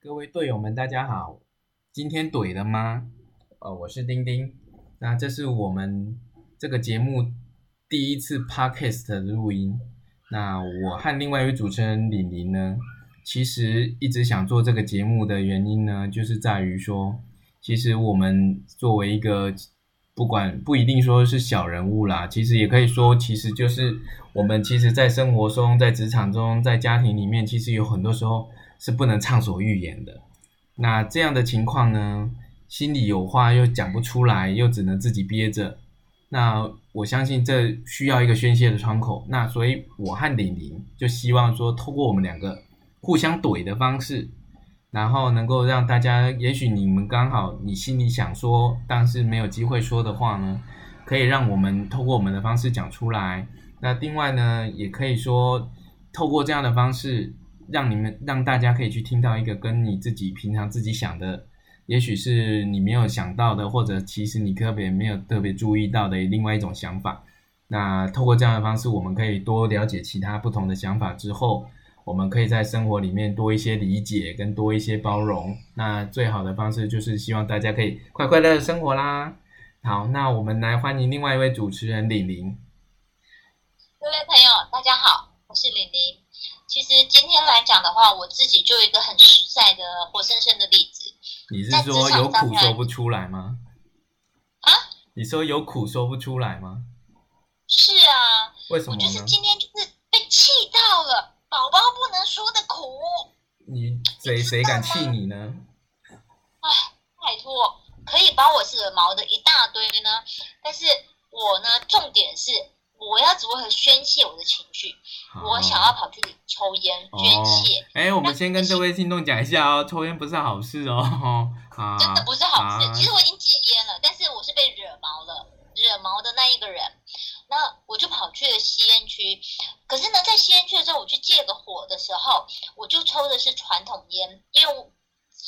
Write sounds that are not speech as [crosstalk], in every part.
各位队友们，大家好！今天怼了吗？哦，我是丁丁。那这是我们这个节目第一次 podcast 的录音。那我和另外一位主持人李玲呢，其实一直想做这个节目的原因呢，就是在于说，其实我们作为一个不管不一定说是小人物啦，其实也可以说，其实就是我们其实，在生活中、在职场中、在家庭里面，其实有很多时候。是不能畅所欲言的。那这样的情况呢，心里有话又讲不出来，又只能自己憋着。那我相信这需要一个宣泄的窗口。那所以，我和玲玲就希望说，透过我们两个互相怼的方式，然后能够让大家，也许你们刚好你心里想说，但是没有机会说的话呢，可以让我们透过我们的方式讲出来。那另外呢，也可以说透过这样的方式。让你们让大家可以去听到一个跟你自己平常自己想的，也许是你没有想到的，或者其实你特别没有特别注意到的另外一种想法。那透过这样的方式，我们可以多了解其他不同的想法之后，我们可以在生活里面多一些理解跟多一些包容。那最好的方式就是希望大家可以快快乐乐生活啦。好，那我们来欢迎另外一位主持人李玲。各位朋友，大家好，我是李玲。其实今天来讲的话，我自己就有一个很实在的、活生生的例子。你是说有苦说不出来吗？啊？你说有苦说不出来吗？是啊。为什么？我就是今天就是被气到了，宝宝不能说的苦。你谁谁敢气你呢？哎，拜托，可以把我惹毛的一大堆呢。但是我呢，重点是。我要如何宣泄我的情绪？我想要跑去抽烟宣泄。哎、哦，我们先跟各位听众讲一下哦，抽烟不是好事哦。[laughs] 啊、真的不是好事。啊、其实我已经戒烟了，但是我是被惹毛了，惹毛的那一个人。那我就跑去了吸烟区。可是呢，在吸烟区的时候，我去借个火的时候，我就抽的是传统烟，因为我。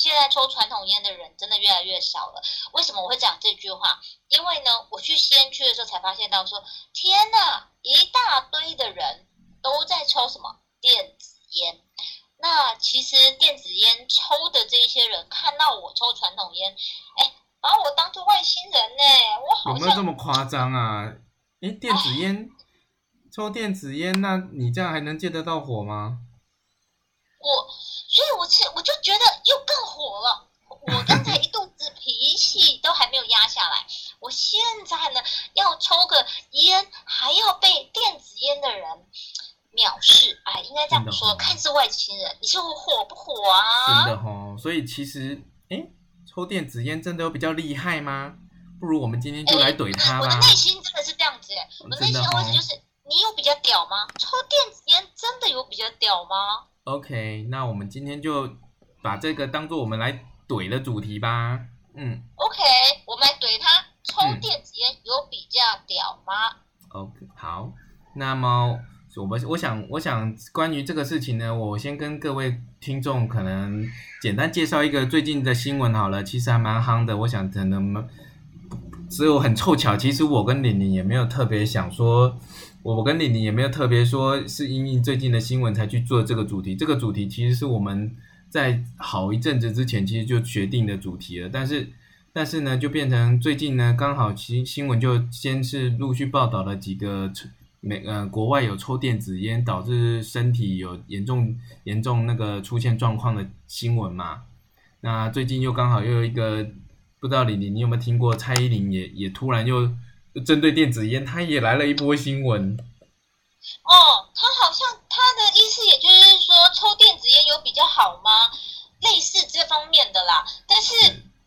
现在抽传统烟的人真的越来越少了。为什么我会讲这句话？因为呢，我去吸烟区的时候才发现到说，天呐，一大堆的人都在抽什么电子烟。那其实电子烟抽的这一些人看到我抽传统烟，哎，把我当做外星人呢。我好像有没有这么夸张啊？哎，电子烟，抽电子烟，那你这样还能借得到火吗？我。所以我是我就觉得又更火了。我刚才一肚子脾气都还没有压下来，我现在呢要抽个烟，还要被电子烟的人藐视。哎，应该这样说，看似外星人，你说我火不火啊？真的哦。所以其实，哎，抽电子烟真的有比较厉害吗？不如我们今天就来怼他吧。我的内心真的是这样子，我的内心的问题就是：你有比较屌吗？抽电子烟真的有比较屌吗？OK，那我们今天就把这个当做我们来怼的主题吧。嗯，OK，我们来怼他，抽电子烟有比较屌吗？嗯，OK，好。那么我们我想我想关于这个事情呢，我先跟各位听众可能简单介绍一个最近的新闻好了，其实还蛮夯的。我想可能只有很凑巧，其实我跟玲玲也没有特别想说。我跟玲玲也没有特别说是因应最近的新闻才去做这个主题，这个主题其实是我们在好一阵子之前其实就决定的主题了，但是但是呢，就变成最近呢，刚好新新闻就先是陆续报道了几个美呃国外有抽电子烟导致身体有严重严重那个出现状况的新闻嘛，那最近又刚好又有一个不知道玲玲你有没有听过蔡依林也也突然又。针对电子烟，他也来了一波新闻。哦，比较好吗？类似这方面的啦。但是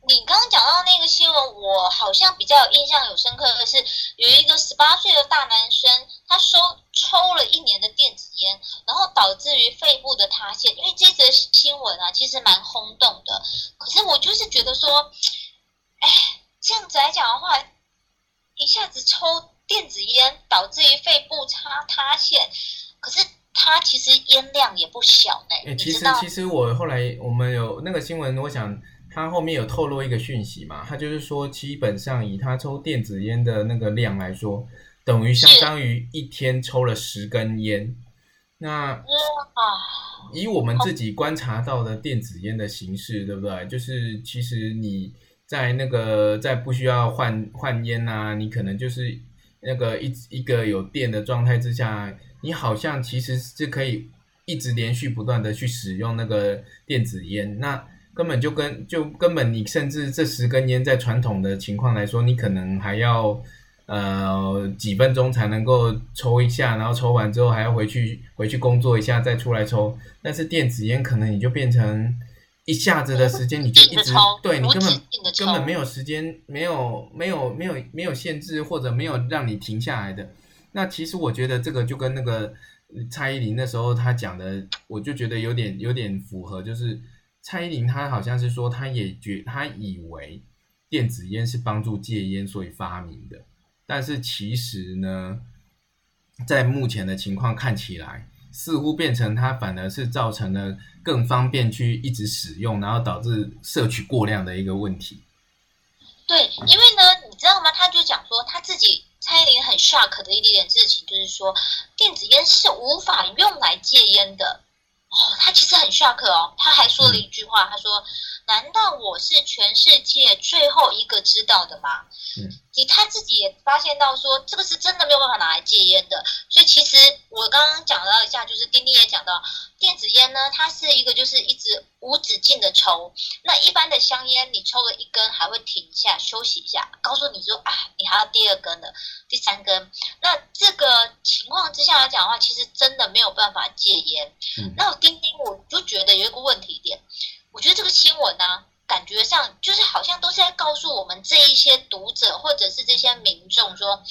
你刚刚讲到那个新闻，我好像比较有印象有深刻的是，有一个十八岁的大男生，他收抽了一年的电子烟，然后导致于肺部的塌陷。因为这则新闻啊，其实蛮轰动的。可是我就是觉得说，哎，这样子来讲的话。一下子抽电子烟，导致于肺部塌塌陷，可是他其实烟量也不小呢。欸、其实其实我后来我们有那个新闻，我想他后面有透露一个讯息嘛，他就是说，基本上以他抽电子烟的那个量来说，等于相当于一天抽了十根烟。那哇，以我们自己观察到的电子烟的形式，对不对？就是其实你在那个在不需要换换烟啊，你可能就是那个一一个有电的状态之下，你好像其实是可以一直连续不断的去使用那个电子烟，那根本就跟就根本你甚至这十根烟在传统的情况来说，你可能还要。呃，几分钟才能够抽一下，然后抽完之后还要回去回去工作一下，再出来抽。但是电子烟可能你就变成一下子的时间，你就一直对你根本根本没有时间，没有没有没有没有限制，或者没有让你停下来的。那其实我觉得这个就跟那个蔡依林那时候她讲的，我就觉得有点有点符合，就是蔡依林她好像是说，她也觉她以为电子烟是帮助戒烟所以发明的。但是其实呢，在目前的情况看起来，似乎变成它反而是造成了更方便去一直使用，然后导致摄取过量的一个问题。对，因为呢，你知道吗？他就讲说他自己蔡依林很 shock 的一点事情，就是说电子烟是无法用来戒烟的。哦，他其实很 shock 哦，他还说了一句话，他说。难道我是全世界最后一个知道的吗？嗯，你他自己也发现到说，这个是真的没有办法拿来戒烟的。所以其实我刚刚讲到一下，就是丁丁也讲到，电子烟呢，它是一个就是一直无止境的抽。那一般的香烟，你抽了一根还会停一下休息一下，告诉你说，啊，你还要第二根的，第三根。那这个情况之下来讲的话，其实真的没有办法戒烟。嗯，那丁丁我就觉得有一个问题点。我觉得这个新闻呢、感觉上就是好像都是在告诉我们这一些读者或者是这些民众说，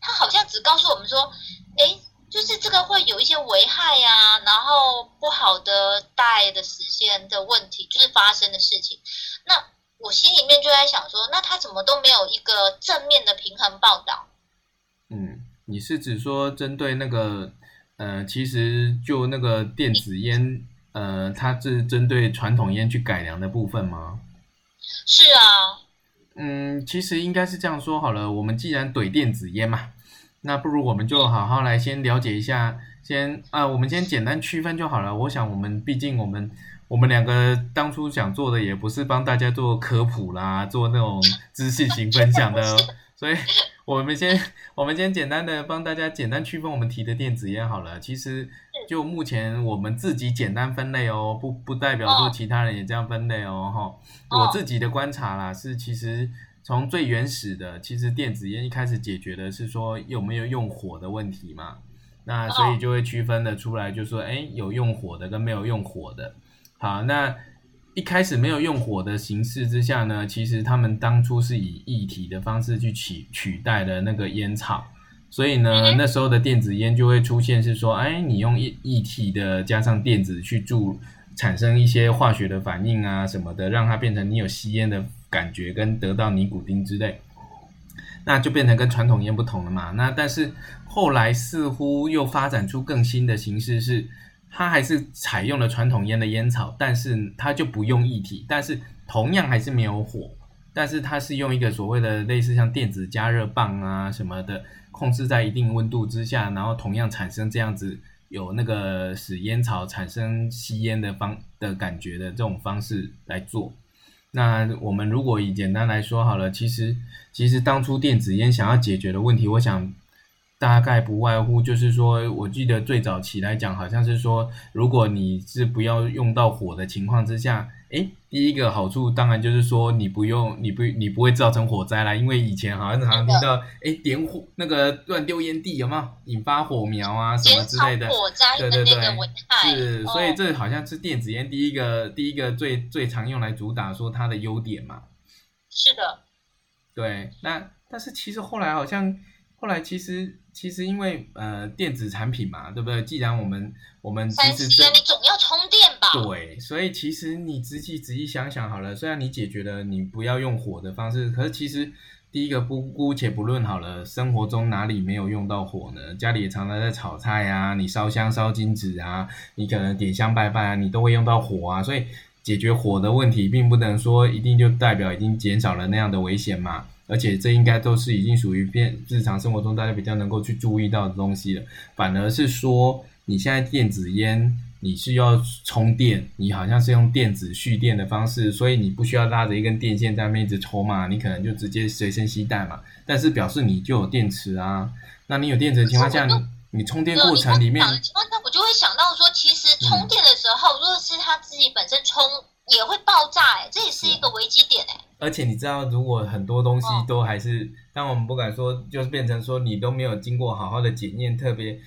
他好像只告诉我们说，诶，就是这个会有一些危害呀、啊，然后不好的带的时间的问题，就是发生的事情。那我心里面就在想说，那他怎么都没有一个正面的平衡报道？嗯，你是指说针对那个，呃，其实就那个电子烟。呃，它是针对传统烟去改良的部分吗？是啊。嗯，其实应该是这样说好了。我们既然怼电子烟嘛，那不如我们就好好来先了解一下，先啊，我们先简单区分就好了。我想，我们毕竟我们我们两个当初想做的也不是帮大家做科普啦，做那种知识型分享的，所以我们先 [laughs] 我们先简单的帮大家简单区分我们提的电子烟好了。其实。就目前我们自己简单分类哦，不不代表说其他人也这样分类哦，哈。我自己的观察啦，是其实从最原始的，其实电子烟一开始解决的是说有没有用火的问题嘛，那所以就会区分的出来，就是说，哎，有用火的跟没有用火的。好，那一开始没有用火的形式之下呢，其实他们当初是以液体的方式去取取代的那个烟草。所以呢，那时候的电子烟就会出现，是说，哎，你用液液体的加上电子去注，产生一些化学的反应啊什么的，让它变成你有吸烟的感觉，跟得到尼古丁之类，那就变成跟传统烟不同了嘛。那但是后来似乎又发展出更新的形式，是它还是采用了传统烟的烟草，但是它就不用液体，但是同样还是没有火，但是它是用一个所谓的类似像电子加热棒啊什么的。控制在一定温度之下，然后同样产生这样子有那个使烟草产生吸烟的方的感觉的这种方式来做。那我们如果以简单来说好了，其实其实当初电子烟想要解决的问题，我想大概不外乎就是说，我记得最早期来讲，好像是说，如果你是不要用到火的情况之下。哎，第一个好处当然就是说你不用，你不你不会造成火灾啦，因为以前好像常常听到，哎，点火那个乱丢烟蒂有没有引发火苗啊什么之类的，火灾对对对，是，所以这好像是电子烟第一个、哦、第一个最最常用来主打说它的优点嘛。是的。对，那但是其实后来好像。后来其实其实因为呃电子产品嘛，对不对？既然我们我们其实这你总要充电吧？对，所以其实你仔细仔细想想好了，虽然你解决了你不要用火的方式，可是其实第一个不姑且不论好了，生活中哪里没有用到火呢？家里也常常在炒菜啊，你烧香烧金纸啊，你可能点香拜拜啊，你都会用到火啊，所以解决火的问题，并不能说一定就代表已经减少了那样的危险嘛。而且这应该都是已经属于变日常生活中大家比较能够去注意到的东西了。反而是说，你现在电子烟你是要充电，你好像是用电子蓄电的方式，所以你不需要拉着一根电线在那边一直抽嘛，你可能就直接随身携带嘛。但是表示你就有电池啊，那你有电池的情况下，你你充电过程里面，我就会想到说，其实充电的时候，如果是他自己本身充也会爆炸，哎，这也是一个危机点，哎。而且你知道，如果很多东西都还是，当我们不敢说，就是变成说你都没有经过好好的检验，特别。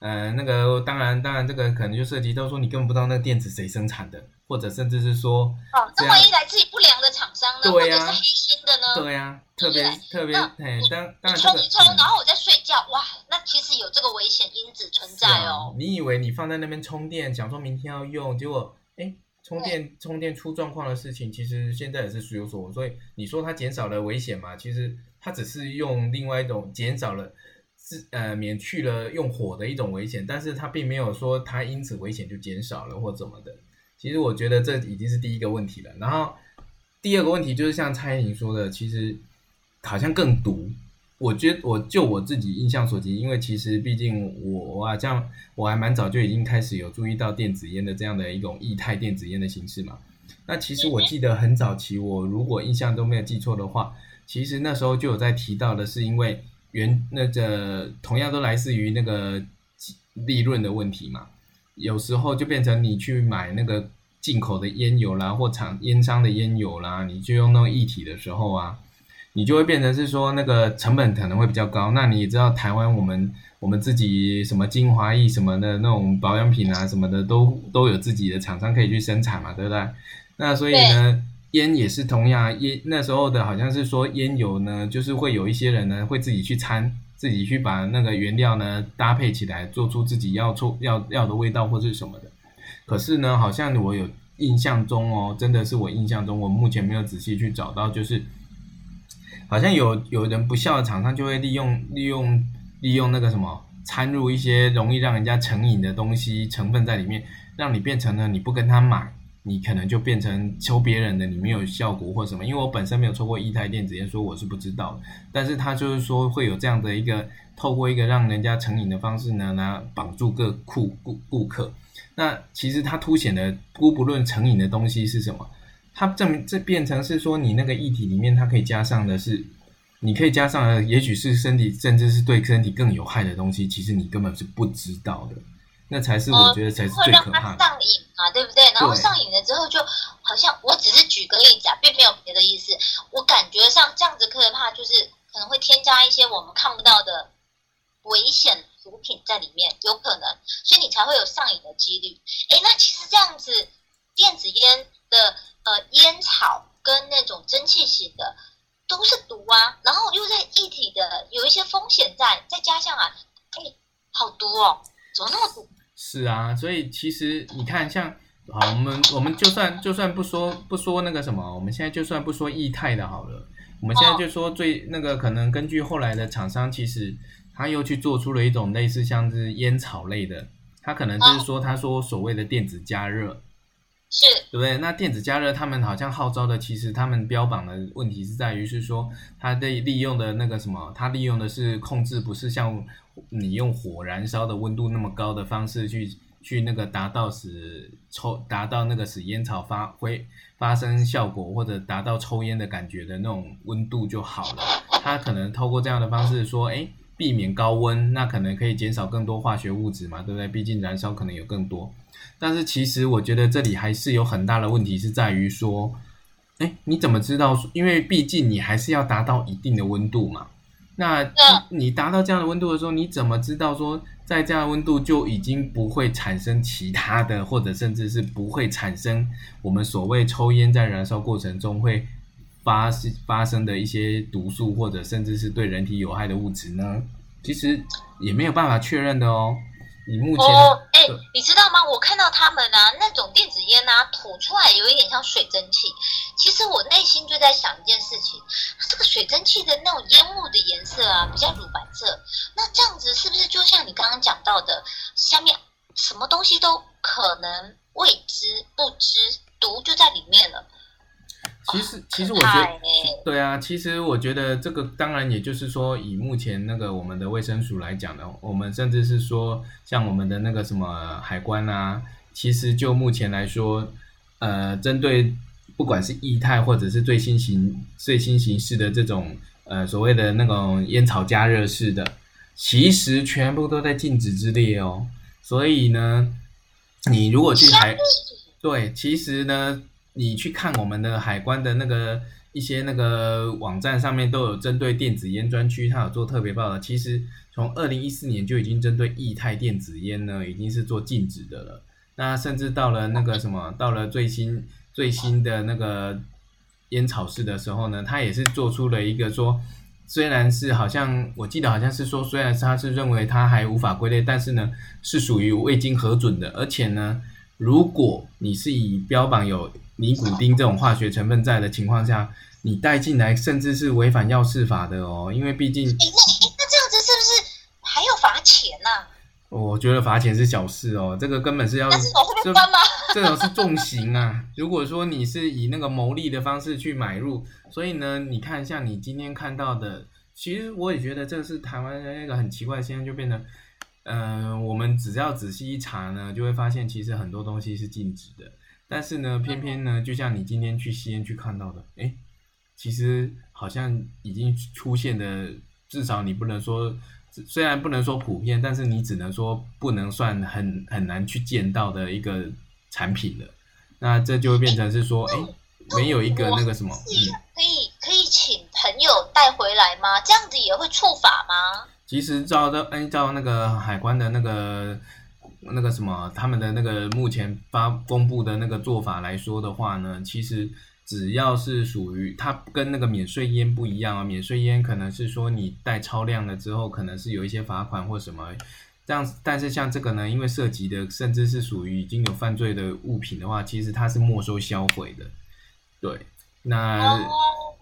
呃，那个当然，当然，这个可能就涉及到说，你根本不知道那个电池谁生产的，或者甚至是说，哦，那万一来自于不良的厂商呢？对呀、啊，或者是黑心的呢？对呀、啊，特别特别，哎，当当然充一充，然后我在睡觉，哇，那其实有这个危险因子存在哦。你以为你放在那边充电，想说明天要用，结果，哎，充电充电出状况的事情，其实现在也是时有所闻。所以你说它减少了危险嘛？其实它只是用另外一种减少了。是呃，免去了用火的一种危险，但是它并没有说它因此危险就减少了或怎么的。其实我觉得这已经是第一个问题了。然后第二个问题就是像蔡依林说的，其实好像更毒。我觉我就我自己印象所及，因为其实毕竟我啊，这样我还蛮早就已经开始有注意到电子烟的这样的一种液态电子烟的形式嘛。那其实我记得很早期，我如果印象都没有记错的话，其实那时候就有在提到的是因为。原那个同样都来自于那个利润的问题嘛，有时候就变成你去买那个进口的烟油啦，或厂烟商的烟油啦，你就用那种液体的时候啊，你就会变成是说那个成本可能会比较高。那你也知道台湾我们我们自己什么精华液什么的那种保养品啊什么的都都有自己的厂商可以去生产嘛，对不对？那所以呢。烟也是同样，烟那时候的好像是说烟油呢，就是会有一些人呢会自己去掺，自己去把那个原料呢搭配起来，做出自己要出要要的味道或是什么的。可是呢，好像我有印象中哦，真的是我印象中，我目前没有仔细去找到，就是好像有有人不肖的厂商就会利用利用利用那个什么掺入一些容易让人家成瘾的东西成分在里面，让你变成了你不跟他买。你可能就变成抽别人的，你没有效果或什么？因为我本身没有抽过一台电子烟，所以我是不知道。但是他就是说会有这样的一个透过一个让人家成瘾的方式呢，来绑住各顾顾顾客。那其实它凸显的姑不论成瘾的东西是什么？它证明这变成是说你那个液体里面它可以加上的是，你可以加上的也许是身体甚至是对身体更有害的东西，其实你根本是不知道的。那才是我觉得才是最可怕的。上瘾嘛，对不对？然后上瘾了之后，就好像我只是举个例子啊，并没有别的意思。我感觉上这样子可怕，就是可能会添加一些我们看不到的危险毒品在里面，有可能，所以你才会有上瘾的几率。诶，那其实这样子，电子烟的呃烟草跟那种蒸汽型的都是毒啊，然后又在一体的有一些风险在，再加上啊，诶，好毒哦，怎么那么毒？是啊，所以其实你看，像好，我们我们就算就算不说不说那个什么，我们现在就算不说液态的好了，我们现在就说最那个可能根据后来的厂商，其实他又去做出了一种类似像是烟草类的，他可能就是说他说所谓的电子加热，是对不对？那电子加热他们好像号召的，其实他们标榜的问题是在于是说，它的利用的那个什么，它利用的是控制，不是像。你用火燃烧的温度那么高的方式去去那个达到使抽达到那个使烟草发挥发生效果或者达到抽烟的感觉的那种温度就好了。它可能透过这样的方式说，哎，避免高温，那可能可以减少更多化学物质嘛，对不对？毕竟燃烧可能有更多。但是其实我觉得这里还是有很大的问题，是在于说，哎，你怎么知道？因为毕竟你还是要达到一定的温度嘛。那你达到这样的温度的时候，你怎么知道说在这样的温度就已经不会产生其他的，或者甚至是不会产生我们所谓抽烟在燃烧过程中会发发生的一些毒素，或者甚至是对人体有害的物质呢？其实也没有办法确认的哦。你目前哦，哎，你知道吗？我看到他们啊，那种电子烟啊，吐出来有一点像水蒸气。其实我内心就在想一件事情，这个水蒸气的那种烟雾的颜色啊，比较乳白色。那这样子是不是就像你刚刚讲到的，下面什么东西都可能未知不知，毒就在里面了？其实，其实我觉得，对啊，其实我觉得这个当然，也就是说，以目前那个我们的卫生署来讲呢，我们甚至是说，像我们的那个什么海关啊，其实就目前来说，呃，针对不管是液态或者是最新型、最新形式的这种呃所谓的那种烟草加热式的，其实全部都在禁止之列哦。所以呢，你如果去海，对，其实呢，你去看我们的海关的那个一些那个网站上面都有针对电子烟专区，它有做特别报道。其实从二零一四年就已经针对液态电子烟呢，已经是做禁止的了。那甚至到了那个什么，[laughs] 到了最新最新的那个烟草市的时候呢，它也是做出了一个说，虽然是好像我记得好像是说，虽然是他是认为它还无法归类，但是呢是属于未经核准的，而且呢，如果你是以标榜有尼古丁这种化学成分在的情况下，你带进来，甚至是违反药事法的哦，因为毕竟，诶，那那这样子是不是还要罚钱呢？啊？我觉得罚钱是小事哦，这个根本是要？这种是重刑啊！如果说你是以那个牟利的方式去买入，所以呢，你看像你今天看到的，其实我也觉得这是台湾的那个很奇怪，现在就变得，嗯、呃，我们只要仔细一查呢，就会发现其实很多东西是禁止的，但是呢，偏偏呢，就像你今天去吸烟去看到的，哎，其实好像已经出现的，至少你不能说。虽然不能说普遍，但是你只能说不能算很很难去见到的一个产品了。那这就会变成是说，哎、欸，没有一个那个什么，可以可以请朋友带回来吗？这样子也会触法吗？其实照的按照那个海关的那个那个什么，他们的那个目前发公布的那个做法来说的话呢，其实。只要是属于它跟那个免税烟不一样啊，免税烟可能是说你带超量了之后，可能是有一些罚款或什么这样。但是像这个呢，因为涉及的甚至是属于已经有犯罪的物品的话，其实它是没收销毁的。对，那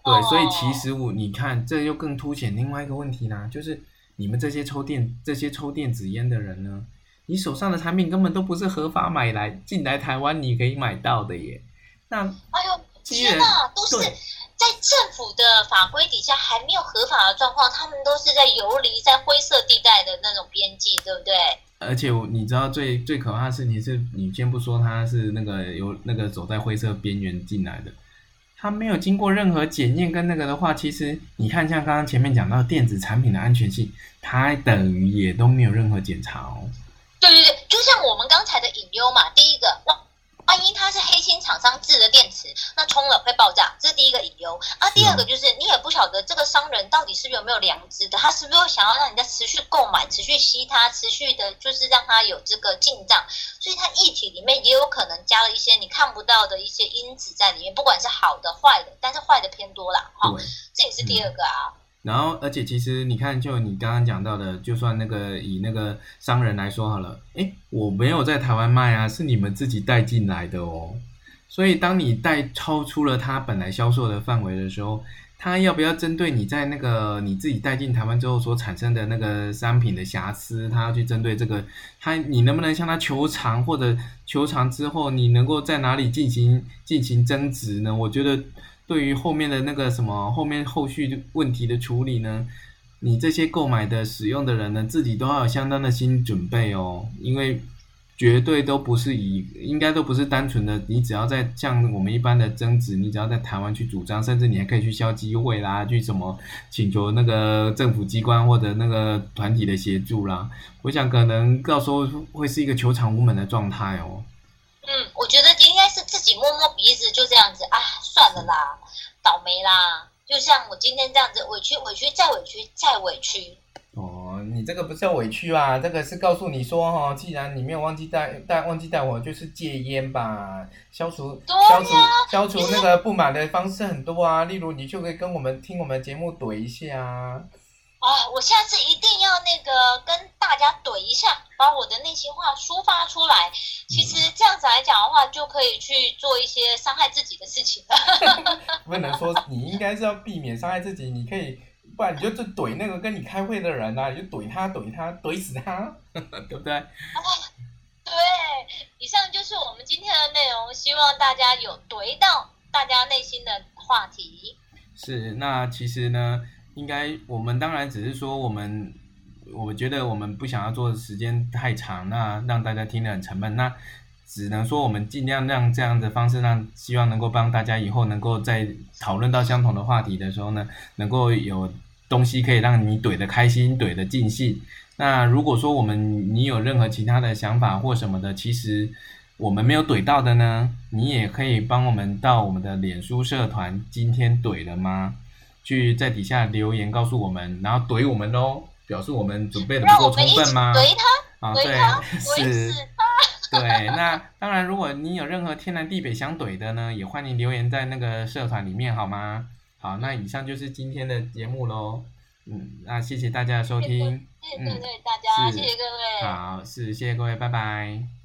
对，所以其实我你看，这又更凸显另外一个问题啦，就是你们这些抽电这些抽电子烟的人呢，你手上的产品根本都不是合法买来进来台湾你可以买到的耶。那哎呦。天呐，都是在政府的法规底下还没有合法的状况，他们都是在游离在灰色地带的那种边际，对不对？而且你知道最最可怕的事情是，你先不说他是那个有那个走在灰色边缘进来的，他没有经过任何检验跟那个的话，其实你看像刚刚前面讲到电子产品的安全性，它等于也都没有任何检查哦。就像我们刚才的隐忧嘛，第一个万一它是黑心厂商制的电池，那充了会爆炸，这是第一个隐忧啊。第二个就是你也不晓得这个商人到底是不是有没有良知的，他是不是想要让人家持续购买、持续吸它、持续的，就是让它有这个进账，所以它液体里面也有可能加了一些你看不到的一些因子在里面，不管是好的、坏的，但是坏的偏多啦。哈，这也是第二个啊。嗯然后，而且其实你看，就你刚刚讲到的，就算那个以那个商人来说好了，诶，我没有在台湾卖啊，是你们自己带进来的哦。所以，当你带超出了他本来销售的范围的时候，他要不要针对你在那个你自己带进台湾之后所产生的那个商品的瑕疵，他要去针对这个，他你能不能向他求偿，或者求偿之后你能够在哪里进行进行争执呢？我觉得。对于后面的那个什么后面后续问题的处理呢，你这些购买的使用的人呢，自己都要有相当的心理准备哦，因为绝对都不是以，应该都不是单纯的，你只要在像我们一般的争执，你只要在台湾去主张，甚至你还可以去消机会啦，去什么请求那个政府机关或者那个团体的协助啦，我想可能到时候会是一个求偿无门的状态哦。嗯，我觉得应该是自己摸摸鼻子，就这样子啊，算了啦，倒霉啦，就像我今天这样子，委屈委屈再委屈再委屈。哦，你这个不是叫委屈啊，这个是告诉你说哈，既然你没有忘记带带忘记带我，就是戒烟吧，消除消除消除那个不满的方式很多啊，例如你就可以跟我们听我们节目怼一下啊。啊！我下次一定要那个跟大家怼一下，把我的内心话抒发出来。其实这样子来讲的话，就可以去做一些伤害自己的事情了。[laughs] 不能说你应该是要避免伤害自己，你可以，不然你就怼那个跟你开会的人啊，你就怼他怼他怼死他，[laughs] 对不对？[laughs] 啊，对，以上就是我们今天的内容，希望大家有怼到大家内心的话题。是，那其实呢？应该，我们当然只是说，我们我觉得我们不想要做的时间太长，那让大家听得很沉闷。那只能说我们尽量让这样的方式让，希望能够帮大家以后能够在讨论到相同的话题的时候呢，能够有东西可以让你怼得开心，怼得尽兴。那如果说我们你有任何其他的想法或什么的，其实我们没有怼到的呢，你也可以帮我们到我们的脸书社团，今天怼了吗？去在底下留言告诉我们，然后怼我们喽，表示我们准备的不够充分吗？怼他，啊，怼他，是，[laughs] 对。那当然，如果你有任何天南地北想怼的呢，也欢迎留言在那个社团里面，好吗？好，那以上就是今天的节目喽。嗯，那谢谢大家的收听。谢谢各位大家，谢谢各位。好，是谢谢各位，拜拜。